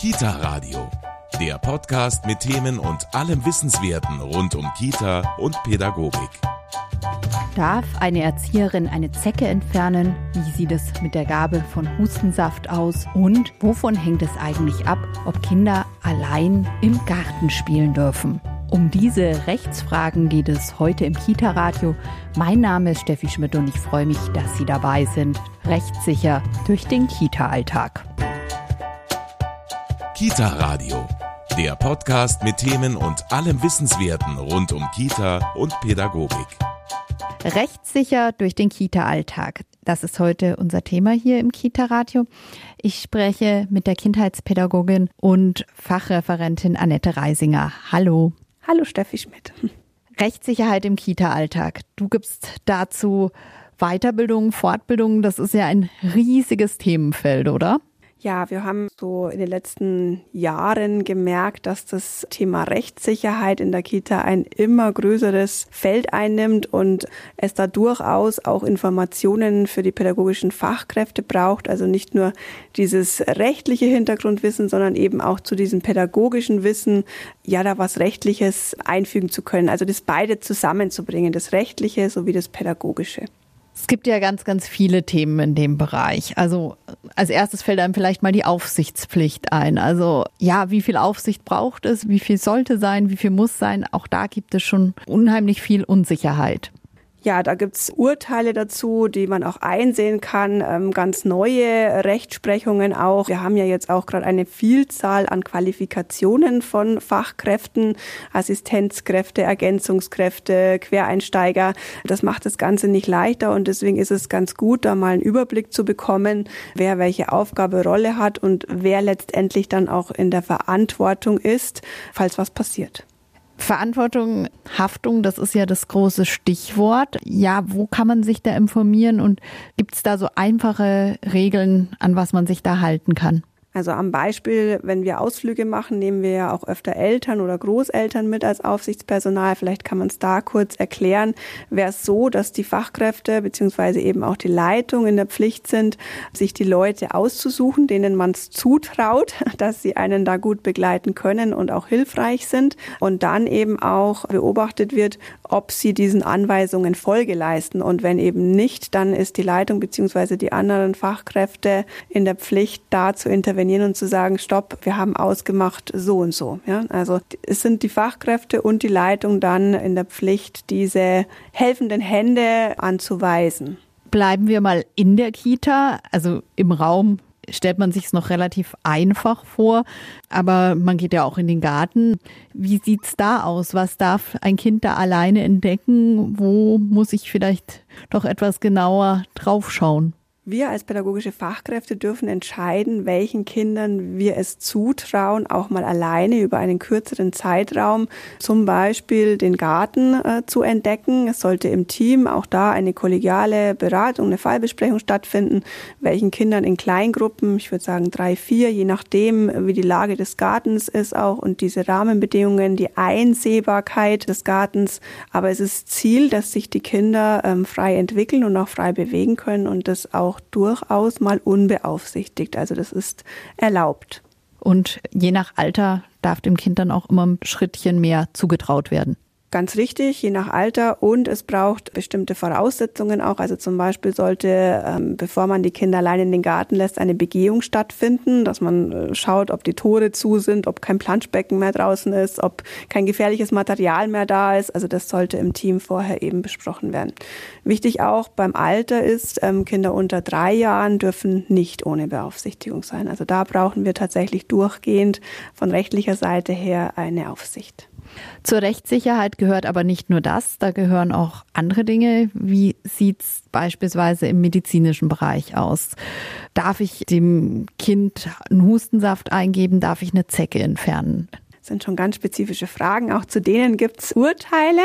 Kita Radio, der Podcast mit Themen und allem Wissenswerten rund um Kita und Pädagogik. Darf eine Erzieherin eine Zecke entfernen? Wie sieht es mit der Gabe von Hustensaft aus? Und wovon hängt es eigentlich ab, ob Kinder allein im Garten spielen dürfen? Um diese Rechtsfragen geht es heute im Kita-Radio. Mein Name ist Steffi Schmidt und ich freue mich, dass Sie dabei sind. Rechtssicher durch den Kita-Alltag. Kita Radio, der Podcast mit Themen und allem Wissenswerten rund um Kita und Pädagogik. Rechtssicher durch den Kita-Alltag. Das ist heute unser Thema hier im Kita-Radio. Ich spreche mit der Kindheitspädagogin und Fachreferentin Annette Reisinger. Hallo. Hallo Steffi Schmidt. Rechtssicherheit im Kita-Alltag. Du gibst dazu Weiterbildung, Fortbildung. Das ist ja ein riesiges Themenfeld, oder? Ja, wir haben so in den letzten Jahren gemerkt, dass das Thema Rechtssicherheit in der Kita ein immer größeres Feld einnimmt und es da durchaus auch Informationen für die pädagogischen Fachkräfte braucht. Also nicht nur dieses rechtliche Hintergrundwissen, sondern eben auch zu diesem pädagogischen Wissen, ja, da was Rechtliches einfügen zu können. Also das beide zusammenzubringen, das Rechtliche sowie das Pädagogische. Es gibt ja ganz, ganz viele Themen in dem Bereich. Also als erstes fällt einem vielleicht mal die Aufsichtspflicht ein. Also ja, wie viel Aufsicht braucht es, wie viel sollte sein, wie viel muss sein. Auch da gibt es schon unheimlich viel Unsicherheit. Ja, da gibt's Urteile dazu, die man auch einsehen kann, ähm, ganz neue Rechtsprechungen auch. Wir haben ja jetzt auch gerade eine Vielzahl an Qualifikationen von Fachkräften, Assistenzkräfte, Ergänzungskräfte, Quereinsteiger. Das macht das Ganze nicht leichter und deswegen ist es ganz gut, da mal einen Überblick zu bekommen, wer welche Aufgabe, Rolle hat und wer letztendlich dann auch in der Verantwortung ist, falls was passiert. Verantwortung, Haftung, das ist ja das große Stichwort. Ja, wo kann man sich da informieren und gibt es da so einfache Regeln, an was man sich da halten kann? Also am Beispiel, wenn wir Ausflüge machen, nehmen wir ja auch öfter Eltern oder Großeltern mit als Aufsichtspersonal. Vielleicht kann man es da kurz erklären. Wäre es so, dass die Fachkräfte beziehungsweise eben auch die Leitung in der Pflicht sind, sich die Leute auszusuchen, denen man es zutraut, dass sie einen da gut begleiten können und auch hilfreich sind. Und dann eben auch beobachtet wird, ob sie diesen Anweisungen Folge leisten. Und wenn eben nicht, dann ist die Leitung beziehungsweise die anderen Fachkräfte in der Pflicht, da zu intervenieren intervenieren und zu sagen, stopp, wir haben ausgemacht so und so. Ja? Also es sind die Fachkräfte und die Leitung dann in der Pflicht, diese helfenden Hände anzuweisen. Bleiben wir mal in der Kita, also im Raum stellt man sich es noch relativ einfach vor, aber man geht ja auch in den Garten. Wie sieht's da aus? Was darf ein Kind da alleine entdecken? Wo muss ich vielleicht doch etwas genauer draufschauen? Wir als pädagogische Fachkräfte dürfen entscheiden, welchen Kindern wir es zutrauen, auch mal alleine über einen kürzeren Zeitraum zum Beispiel den Garten äh, zu entdecken. Es sollte im Team auch da eine kollegiale Beratung, eine Fallbesprechung stattfinden, welchen Kindern in Kleingruppen, ich würde sagen drei, vier, je nachdem, wie die Lage des Gartens ist auch und diese Rahmenbedingungen, die Einsehbarkeit des Gartens. Aber es ist Ziel, dass sich die Kinder ähm, frei entwickeln und auch frei bewegen können und das auch auch durchaus mal unbeaufsichtigt. Also das ist erlaubt. Und je nach Alter darf dem Kind dann auch immer ein Schrittchen mehr zugetraut werden. Ganz richtig, je nach Alter und es braucht bestimmte Voraussetzungen auch. Also zum Beispiel sollte, ähm, bevor man die Kinder allein in den Garten lässt, eine Begehung stattfinden, dass man äh, schaut, ob die Tore zu sind, ob kein Planschbecken mehr draußen ist, ob kein gefährliches Material mehr da ist. Also das sollte im Team vorher eben besprochen werden. Wichtig auch beim Alter ist, ähm, Kinder unter drei Jahren dürfen nicht ohne Beaufsichtigung sein. Also da brauchen wir tatsächlich durchgehend von rechtlicher Seite her eine Aufsicht. Zur Rechtssicherheit gehört aber nicht nur das, da gehören auch andere Dinge. Wie sieht's beispielsweise im medizinischen Bereich aus? Darf ich dem Kind einen Hustensaft eingeben? Darf ich eine Zecke entfernen? Sind schon ganz spezifische Fragen. Auch zu denen gibt es Urteile.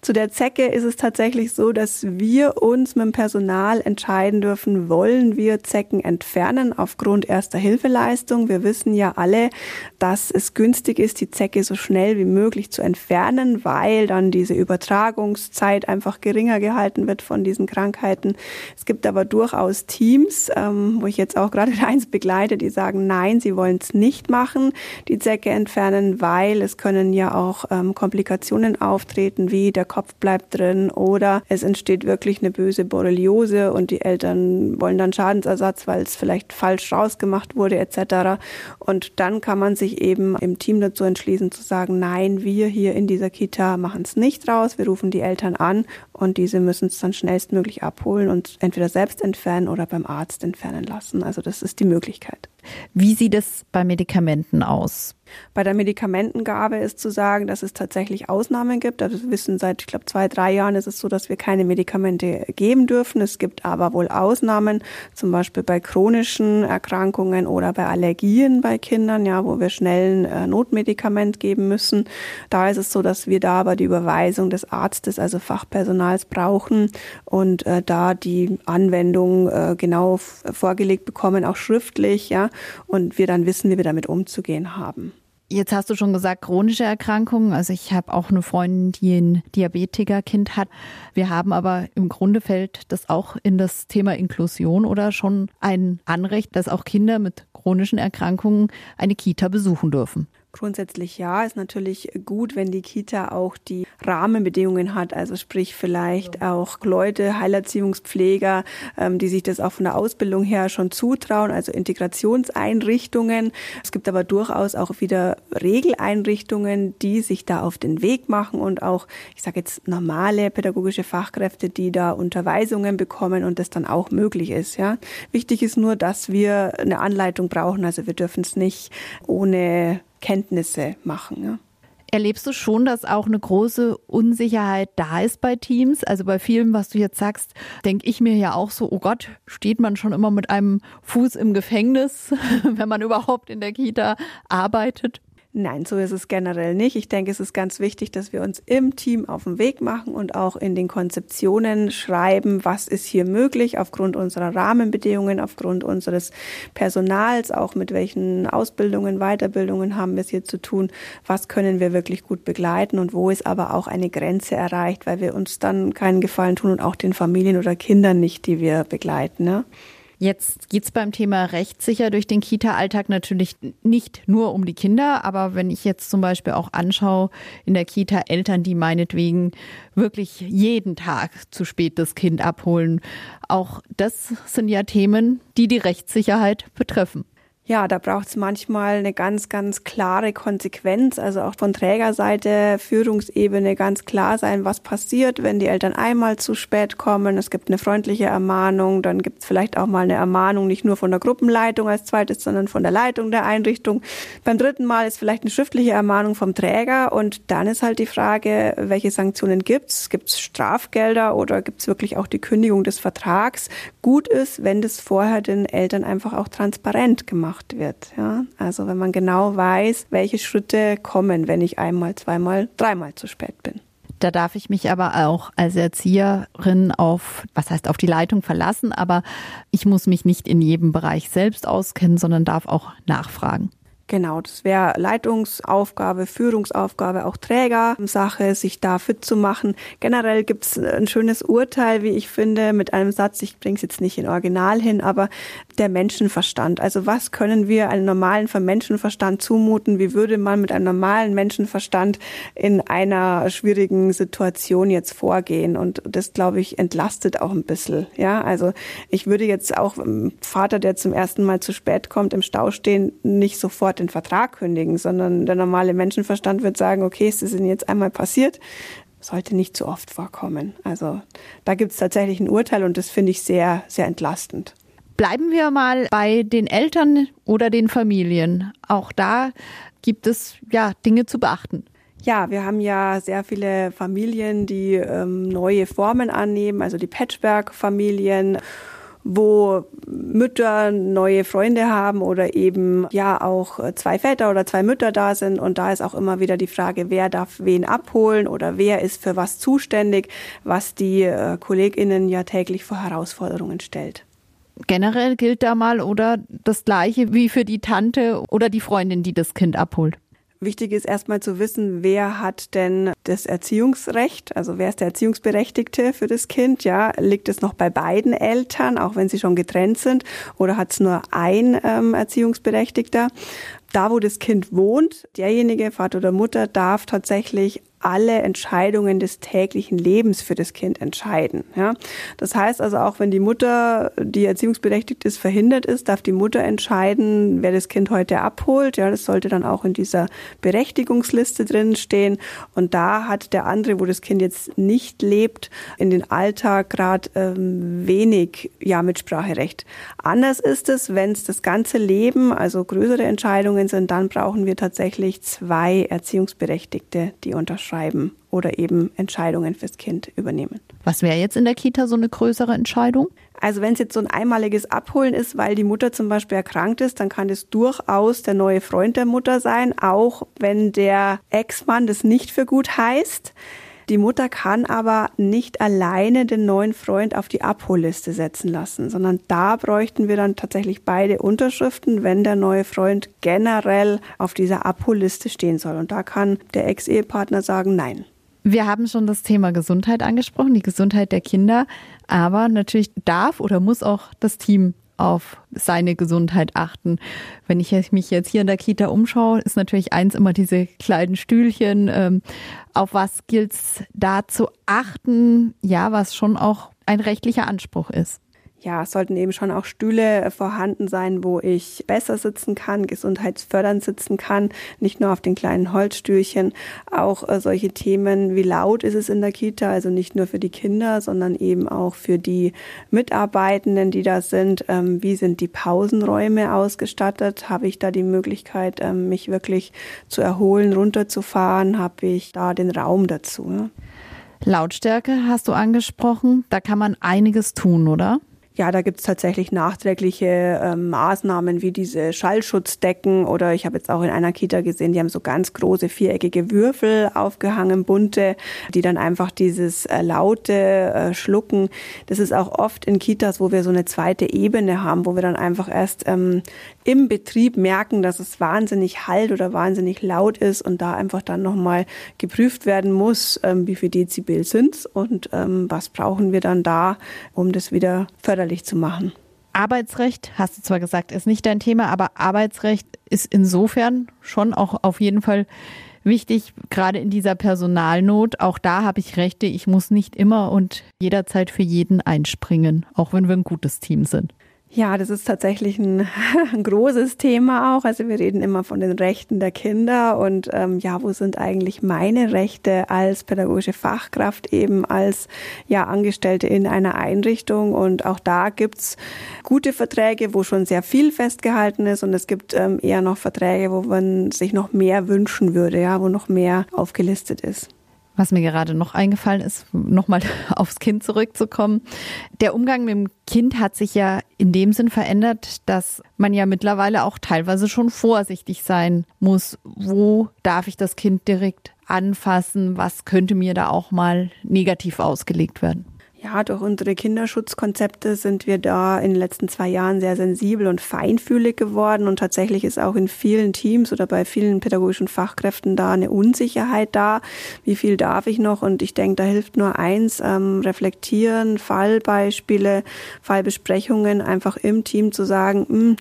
Zu der Zecke ist es tatsächlich so, dass wir uns mit dem Personal entscheiden dürfen, wollen wir Zecken entfernen aufgrund erster Hilfeleistung. Wir wissen ja alle, dass es günstig ist, die Zecke so schnell wie möglich zu entfernen, weil dann diese Übertragungszeit einfach geringer gehalten wird von diesen Krankheiten. Es gibt aber durchaus Teams, ähm, wo ich jetzt auch gerade eins begleite, die sagen, nein, sie wollen es nicht machen, die Zecke entfernen, weil es können ja auch ähm, Komplikationen auftreten, wie der Kopf bleibt drin oder es entsteht wirklich eine böse Borreliose und die Eltern wollen dann Schadensersatz, weil es vielleicht falsch rausgemacht wurde etc. Und dann kann man sich eben im Team dazu entschließen zu sagen, nein, wir hier in dieser Kita machen es nicht raus, wir rufen die Eltern an und diese müssen es dann schnellstmöglich abholen und entweder selbst entfernen oder beim Arzt entfernen lassen. Also das ist die Möglichkeit. Wie sieht es bei Medikamenten aus? Bei der Medikamentengabe ist zu sagen, dass es tatsächlich Ausnahmen gibt. Also wir wissen seit, ich glaube, zwei, drei Jahren ist es so, dass wir keine Medikamente geben dürfen. Es gibt aber wohl Ausnahmen, zum Beispiel bei chronischen Erkrankungen oder bei Allergien bei Kindern, ja, wo wir schnell ein äh, Notmedikament geben müssen. Da ist es so, dass wir da aber die Überweisung des Arztes, also Fachpersonals brauchen und äh, da die Anwendung äh, genau vorgelegt bekommen, auch schriftlich, ja, und wir dann wissen, wie wir damit umzugehen haben. Jetzt hast du schon gesagt, chronische Erkrankungen. Also ich habe auch eine Freundin, die ein Diabetikerkind hat. Wir haben aber im Grunde fällt das auch in das Thema Inklusion oder schon ein Anrecht, dass auch Kinder mit chronischen Erkrankungen eine Kita besuchen dürfen. Grundsätzlich ja, ist natürlich gut, wenn die Kita auch die Rahmenbedingungen hat, also sprich vielleicht auch Leute, Heilerziehungspfleger, ähm, die sich das auch von der Ausbildung her schon zutrauen, also Integrationseinrichtungen. Es gibt aber durchaus auch wieder Regeleinrichtungen, die sich da auf den Weg machen und auch, ich sage jetzt normale pädagogische Fachkräfte, die da Unterweisungen bekommen und das dann auch möglich ist. Ja, wichtig ist nur, dass wir eine Anleitung brauchen. Also wir dürfen es nicht ohne Kenntnisse machen. Ja. Erlebst du schon, dass auch eine große Unsicherheit da ist bei Teams? Also bei vielem, was du jetzt sagst, denke ich mir ja auch so, oh Gott, steht man schon immer mit einem Fuß im Gefängnis, wenn man überhaupt in der Kita arbeitet? Nein, so ist es generell nicht. Ich denke, es ist ganz wichtig, dass wir uns im Team auf den Weg machen und auch in den Konzeptionen schreiben, was ist hier möglich aufgrund unserer Rahmenbedingungen, aufgrund unseres Personals, auch mit welchen Ausbildungen, Weiterbildungen haben wir es hier zu tun, was können wir wirklich gut begleiten und wo ist aber auch eine Grenze erreicht, weil wir uns dann keinen Gefallen tun und auch den Familien oder Kindern nicht, die wir begleiten. Ne? Jetzt geht es beim Thema rechtssicher durch den Kita-Alltag natürlich nicht nur um die Kinder, aber wenn ich jetzt zum Beispiel auch anschaue in der Kita Eltern, die meinetwegen wirklich jeden Tag zu spät das Kind abholen, auch das sind ja Themen, die die Rechtssicherheit betreffen. Ja, da braucht es manchmal eine ganz, ganz klare Konsequenz, also auch von Trägerseite, Führungsebene ganz klar sein, was passiert, wenn die Eltern einmal zu spät kommen. Es gibt eine freundliche Ermahnung, dann gibt es vielleicht auch mal eine Ermahnung, nicht nur von der Gruppenleitung als zweites, sondern von der Leitung der Einrichtung. Beim dritten Mal ist vielleicht eine schriftliche Ermahnung vom Träger und dann ist halt die Frage, welche Sanktionen gibt's? Gibt's Strafgelder oder gibt's wirklich auch die Kündigung des Vertrags? Gut ist, wenn das vorher den Eltern einfach auch transparent gemacht gemacht wird. Ja? Also wenn man genau weiß, welche Schritte kommen, wenn ich einmal, zweimal, dreimal zu spät bin. Da darf ich mich aber auch als Erzieherin auf, was heißt auf die Leitung verlassen, aber ich muss mich nicht in jedem Bereich selbst auskennen, sondern darf auch nachfragen. Genau, das wäre Leitungsaufgabe, Führungsaufgabe, auch Trägersache, sich da fit zu machen. Generell gibt es ein schönes Urteil, wie ich finde, mit einem Satz, ich bringe es jetzt nicht in Original hin, aber der Menschenverstand. Also was können wir einem normalen Menschenverstand zumuten? Wie würde man mit einem normalen Menschenverstand in einer schwierigen Situation jetzt vorgehen? Und das, glaube ich, entlastet auch ein bisschen. Ja, also ich würde jetzt auch Vater, der zum ersten Mal zu spät kommt, im Stau stehen, nicht sofort den Vertrag kündigen, sondern der normale Menschenverstand wird sagen, okay, es ist Ihnen jetzt einmal passiert, sollte nicht zu oft vorkommen. Also da gibt es tatsächlich ein Urteil und das finde ich sehr, sehr entlastend. Bleiben wir mal bei den Eltern oder den Familien. Auch da gibt es ja Dinge zu beachten. Ja, wir haben ja sehr viele Familien, die ähm, neue Formen annehmen, also die Patchwork-Familien wo Mütter neue Freunde haben oder eben ja auch zwei Väter oder zwei Mütter da sind. Und da ist auch immer wieder die Frage, wer darf wen abholen oder wer ist für was zuständig, was die äh, KollegInnen ja täglich vor Herausforderungen stellt. Generell gilt da mal oder das Gleiche wie für die Tante oder die Freundin, die das Kind abholt. Wichtig ist erstmal zu wissen, wer hat denn das Erziehungsrecht, also wer ist der Erziehungsberechtigte für das Kind, ja, liegt es noch bei beiden Eltern, auch wenn sie schon getrennt sind, oder hat es nur ein ähm, Erziehungsberechtigter? Da, wo das Kind wohnt, derjenige, Vater oder Mutter, darf tatsächlich alle Entscheidungen des täglichen Lebens für das Kind entscheiden. Ja? Das heißt also auch, wenn die Mutter, die erziehungsberechtigt ist, verhindert ist, darf die Mutter entscheiden, wer das Kind heute abholt. Ja, das sollte dann auch in dieser Berechtigungsliste drin stehen. Und da hat der andere, wo das Kind jetzt nicht lebt, in den Alltag gerade ähm, wenig ja, Mitspracherecht. Anders ist es, wenn es das ganze Leben, also größere Entscheidungen sind, dann brauchen wir tatsächlich zwei Erziehungsberechtigte, die unterschreiben schreiben oder eben Entscheidungen fürs Kind übernehmen. Was wäre jetzt in der Kita so eine größere Entscheidung? Also wenn es jetzt so ein einmaliges Abholen ist, weil die Mutter zum Beispiel erkrankt ist, dann kann es durchaus der neue Freund der Mutter sein, auch wenn der Ex-Mann das nicht für gut heißt. Die Mutter kann aber nicht alleine den neuen Freund auf die Abholliste setzen lassen, sondern da bräuchten wir dann tatsächlich beide Unterschriften, wenn der neue Freund generell auf dieser Abholliste stehen soll. Und da kann der Ex-Ehepartner sagen, nein. Wir haben schon das Thema Gesundheit angesprochen, die Gesundheit der Kinder. Aber natürlich darf oder muss auch das Team auf seine Gesundheit achten. Wenn ich mich jetzt hier in der Kita umschaue, ist natürlich eins immer diese kleinen Stühlchen. Ähm, auf was gilt es da zu achten? Ja, was schon auch ein rechtlicher Anspruch ist ja, es sollten eben schon auch Stühle vorhanden sein, wo ich besser sitzen kann, gesundheitsfördernd sitzen kann, nicht nur auf den kleinen Holzstühlchen. Auch äh, solche Themen, wie laut ist es in der Kita, also nicht nur für die Kinder, sondern eben auch für die Mitarbeitenden, die da sind. Ähm, wie sind die Pausenräume ausgestattet? Habe ich da die Möglichkeit, ähm, mich wirklich zu erholen, runterzufahren? Habe ich da den Raum dazu? Ja? Lautstärke hast du angesprochen. Da kann man einiges tun, oder? Ja, da gibt's tatsächlich nachträgliche äh, Maßnahmen wie diese Schallschutzdecken oder ich habe jetzt auch in einer Kita gesehen, die haben so ganz große viereckige Würfel aufgehangen, bunte, die dann einfach dieses äh, laute äh, Schlucken. Das ist auch oft in Kitas, wo wir so eine zweite Ebene haben, wo wir dann einfach erst ähm, im Betrieb merken, dass es wahnsinnig halt oder wahnsinnig laut ist und da einfach dann nochmal geprüft werden muss, ähm, wie viel Dezibel sind's und ähm, was brauchen wir dann da, um das wieder förderlich zu machen. Arbeitsrecht, hast du zwar gesagt, ist nicht dein Thema, aber Arbeitsrecht ist insofern schon auch auf jeden Fall wichtig, gerade in dieser Personalnot. Auch da habe ich Rechte. Ich muss nicht immer und jederzeit für jeden einspringen, auch wenn wir ein gutes Team sind. Ja, das ist tatsächlich ein, ein, großes Thema auch. Also wir reden immer von den Rechten der Kinder und ähm, ja, wo sind eigentlich meine Rechte als pädagogische Fachkraft eben als ja Angestellte in einer Einrichtung? Und auch da gibt's gute Verträge, wo schon sehr viel festgehalten ist und es gibt ähm, eher noch Verträge, wo man sich noch mehr wünschen würde, ja, wo noch mehr aufgelistet ist. Was mir gerade noch eingefallen ist, nochmal aufs Kind zurückzukommen. Der Umgang mit dem Kind hat sich ja in dem Sinn verändert, dass man ja mittlerweile auch teilweise schon vorsichtig sein muss. Wo darf ich das Kind direkt anfassen? Was könnte mir da auch mal negativ ausgelegt werden? Ja, durch unsere Kinderschutzkonzepte sind wir da in den letzten zwei Jahren sehr sensibel und feinfühlig geworden und tatsächlich ist auch in vielen Teams oder bei vielen pädagogischen Fachkräften da eine Unsicherheit da. Wie viel darf ich noch? Und ich denke, da hilft nur eins, ähm, reflektieren, Fallbeispiele, Fallbesprechungen einfach im Team zu sagen, mh, hm,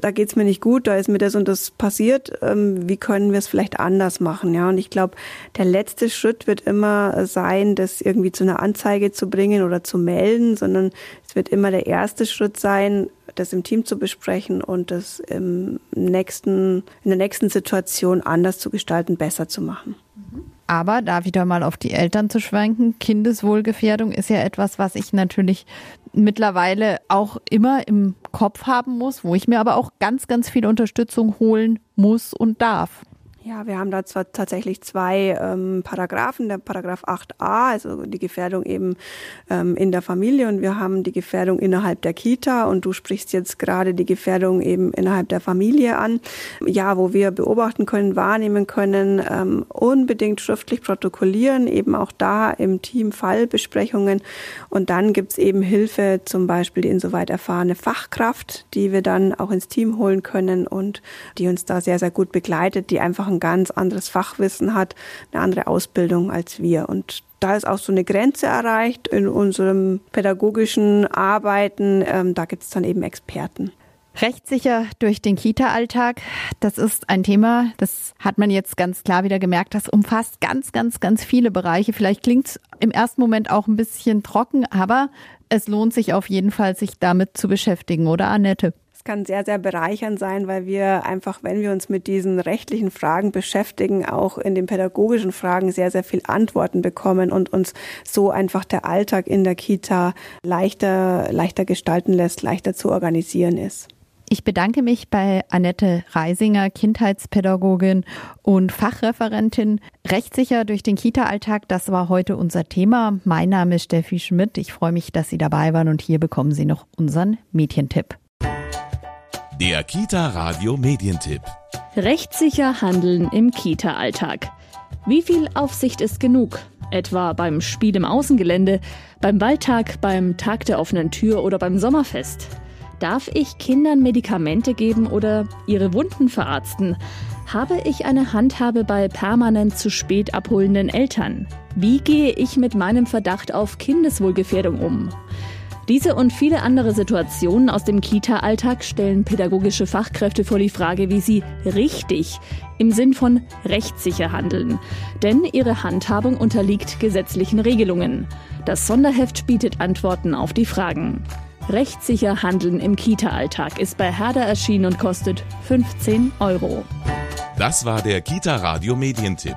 da geht's mir nicht gut, da ist mir das und das passiert, ähm, wie können wir es vielleicht anders machen? Ja, und ich glaube, der letzte Schritt wird immer sein, das irgendwie zu einer Anzeige zu bringen oder zu melden, sondern es wird immer der erste Schritt sein, das im Team zu besprechen und das im nächsten, in der nächsten Situation anders zu gestalten, besser zu machen. Aber da wieder mal auf die Eltern zu schwenken, Kindeswohlgefährdung ist ja etwas, was ich natürlich mittlerweile auch immer im Kopf haben muss, wo ich mir aber auch ganz, ganz viel Unterstützung holen muss und darf. Ja, wir haben da zwar tatsächlich zwei ähm, Paragraphen, der Paragraph 8a, also die Gefährdung eben ähm, in der Familie und wir haben die Gefährdung innerhalb der Kita und du sprichst jetzt gerade die Gefährdung eben innerhalb der Familie an. Ja, wo wir beobachten können, wahrnehmen können, ähm, unbedingt schriftlich protokollieren, eben auch da im Team Fallbesprechungen und dann gibt's eben Hilfe, zum Beispiel die insoweit erfahrene Fachkraft, die wir dann auch ins Team holen können und die uns da sehr, sehr gut begleitet, die einfach ein ganz anderes Fachwissen hat, eine andere Ausbildung als wir. Und da ist auch so eine Grenze erreicht in unserem pädagogischen Arbeiten. Ähm, da gibt es dann eben Experten. Rechtssicher durch den Kita-Alltag, das ist ein Thema, das hat man jetzt ganz klar wieder gemerkt, das umfasst ganz, ganz, ganz viele Bereiche. Vielleicht klingt es im ersten Moment auch ein bisschen trocken, aber es lohnt sich auf jeden Fall, sich damit zu beschäftigen, oder Annette? Es kann sehr, sehr bereichernd sein, weil wir einfach, wenn wir uns mit diesen rechtlichen Fragen beschäftigen, auch in den pädagogischen Fragen sehr, sehr viel Antworten bekommen und uns so einfach der Alltag in der Kita leichter, leichter gestalten lässt, leichter zu organisieren ist. Ich bedanke mich bei Annette Reisinger, Kindheitspädagogin und Fachreferentin. Rechtssicher durch den Kita-Alltag, das war heute unser Thema. Mein Name ist Steffi Schmidt. Ich freue mich, dass Sie dabei waren und hier bekommen Sie noch unseren Mädchentipp. Der Kita Radio Medientipp. Rechtssicher handeln im Kita-Alltag. Wie viel Aufsicht ist genug? Etwa beim Spiel im Außengelände, beim Waldtag, beim Tag der offenen Tür oder beim Sommerfest. Darf ich Kindern Medikamente geben oder ihre Wunden verarzten? Habe ich eine Handhabe bei permanent zu spät abholenden Eltern? Wie gehe ich mit meinem Verdacht auf Kindeswohlgefährdung um? Diese und viele andere Situationen aus dem Kita-Alltag stellen pädagogische Fachkräfte vor die Frage, wie sie richtig im Sinn von rechtssicher handeln. Denn ihre Handhabung unterliegt gesetzlichen Regelungen. Das Sonderheft bietet Antworten auf die Fragen. Rechtssicher handeln im Kita-Alltag ist bei Herder erschienen und kostet 15 Euro. Das war der Kita Radio Medientipp.